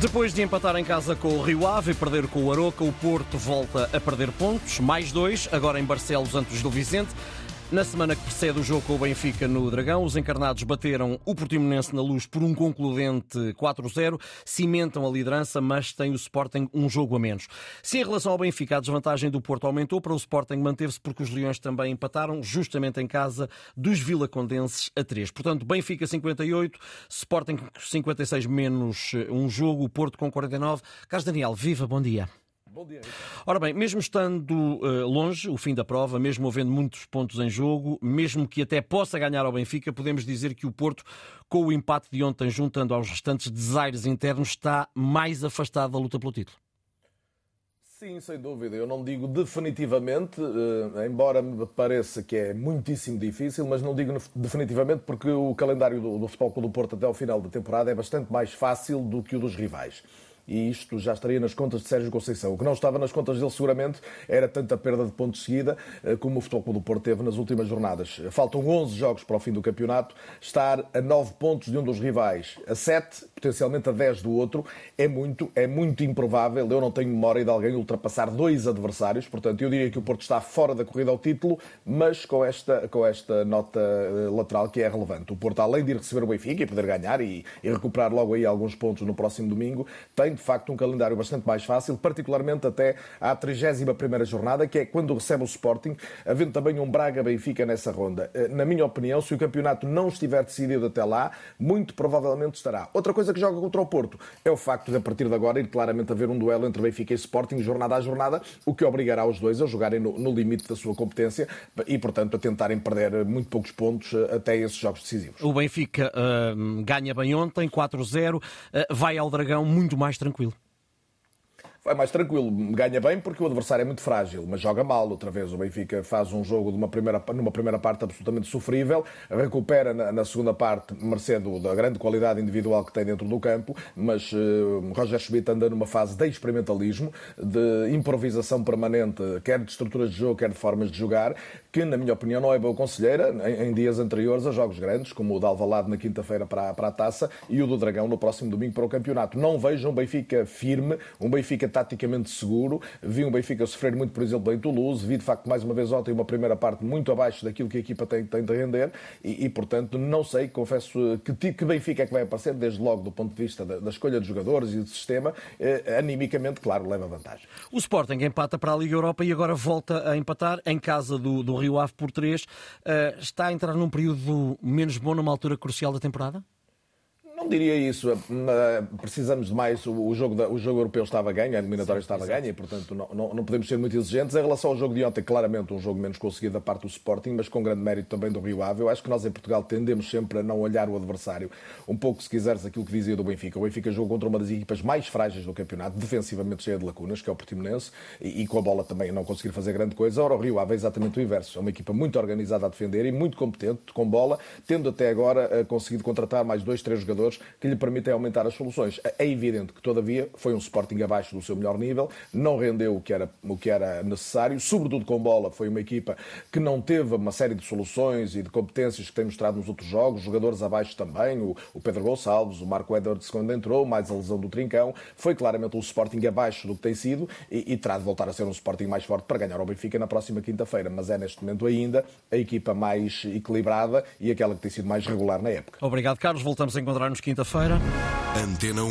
Depois de empatar em casa com o Rio Ave e perder com o Aroca, o Porto volta a perder pontos, mais dois, agora em Barcelos antes do Vicente. Na semana que precede o jogo com o Benfica no Dragão, os encarnados bateram o Portimonense na luz por um concludente 4-0, cimentam a liderança, mas tem o Sporting um jogo a menos. Se em relação ao Benfica a desvantagem do Porto aumentou, para o Sporting manteve-se porque os Leões também empataram, justamente em casa dos Vilacondenses a 3. Portanto, Benfica 58, Sporting 56 menos um jogo, o Porto com 49. Carlos Daniel, viva, bom dia. Bom dia. Ora bem, mesmo estando uh, longe o fim da prova, mesmo havendo muitos pontos em jogo, mesmo que até possa ganhar ao Benfica, podemos dizer que o Porto, com o empate de ontem, juntando aos restantes desaires internos, está mais afastado da luta pelo título. Sim, sem dúvida. Eu não digo definitivamente, uh, embora me pareça que é muitíssimo difícil, mas não digo definitivamente porque o calendário do, do Futebol Clube do Porto até ao final da temporada é bastante mais fácil do que o dos rivais e isto já estaria nas contas de Sérgio Conceição. O que não estava nas contas dele, seguramente, era tanta perda de pontos seguida eh, como o Futebol Clube do Porto teve nas últimas jornadas. Faltam 11 jogos para o fim do campeonato. Estar a 9 pontos de um dos rivais, a 7, potencialmente a 10 do outro, é muito, é muito improvável. Eu não tenho memória de alguém ultrapassar dois adversários. Portanto, eu diria que o Porto está fora da corrida ao título, mas com esta, com esta nota eh, lateral que é relevante. O Porto, além de ir receber o Benfica e poder ganhar e, e recuperar logo aí alguns pontos no próximo domingo, tem de facto um calendário bastante mais fácil, particularmente até à 31 jornada, que é quando recebe o Sporting, havendo também um Braga-Benfica nessa ronda. Eh, na minha opinião, se o campeonato não estiver decidido até lá, muito provavelmente estará. Outra coisa que joga contra o Porto é o facto de, a partir de agora, ir claramente haver um duelo entre Benfica e Sporting, jornada a jornada, o que obrigará os dois a jogarem no, no limite da sua competência e, portanto, a tentarem perder muito poucos pontos eh, até esses jogos decisivos. O Benfica uh, ganha bem ontem, 4-0, uh, vai ao Dragão muito mais tranquilo tranquilo vai mais tranquilo. Ganha bem porque o adversário é muito frágil, mas joga mal outra vez. O Benfica faz um jogo uma primeira, numa primeira parte absolutamente sofrível, recupera na, na segunda parte, mercendo da grande qualidade individual que tem dentro do campo, mas uh, Roger Schmidt anda numa fase de experimentalismo, de improvisação permanente, quer de estruturas de jogo, quer de formas de jogar, que, na minha opinião, não é boa conselheira em, em dias anteriores a jogos grandes, como o de Alvalade na quinta-feira para, para a Taça e o do Dragão no próximo domingo para o campeonato. Não vejo um Benfica firme, um Benfica taticamente seguro. Vi um Benfica sofrer muito, por exemplo, em Toulouse. Vi, de facto, mais uma vez ontem uma primeira parte muito abaixo daquilo que a equipa tem, tem de render e, e, portanto, não sei, confesso que, que Benfica é que vai aparecer, desde logo do ponto de vista da, da escolha de jogadores e do sistema. Eh, animicamente, claro, leva vantagem. O Sporting empata para a Liga Europa e agora volta a empatar em casa do, do Rio Ave por 3. Uh, eh, está a entrar num período menos bom numa altura crucial da temporada? Diria isso. Eh, precisamos de mais. O jogo, da, o jogo europeu estava ganho, a eliminatória estava ganha e, portanto, não, não, não, podemos ser muito exigentes. Em relação ao jogo de ontem, claramente um jogo menos conseguido da parte do Sporting, mas com grande mérito também do Rio Ave. Eu acho que nós em Portugal tendemos sempre a não olhar o adversário. Um pouco, se quiseres, aquilo que dizia do Benfica. O Benfica jogou contra uma das equipas mais frágeis do campeonato, defensivamente cheia de lacunas, que é o Portimonense, e, e com a bola também não conseguir fazer grande coisa. Ora, o Rio Ave é exatamente o inverso. É uma equipa muito organizada a defender e muito competente, com bola, tendo até agora eh, conseguido contratar mais dois, três jogadores que lhe permitem aumentar as soluções. É evidente que, todavia, foi um Sporting abaixo do seu melhor nível, não rendeu o que era, o que era necessário, sobretudo com bola. Foi uma equipa que não teve uma série de soluções e de competências que tem mostrado nos outros jogos, jogadores abaixo também, o, o Pedro Gonçalves, o Marco Edwards quando entrou, mais a lesão do Trincão. Foi claramente um Sporting abaixo do que tem sido e, e terá de voltar a ser um Sporting mais forte para ganhar ao Benfica na próxima quinta-feira. Mas é neste momento ainda a equipa mais equilibrada e aquela que tem sido mais regular na época. Obrigado, Carlos. Voltamos a encontrar-nos quinta-feira. Antena 1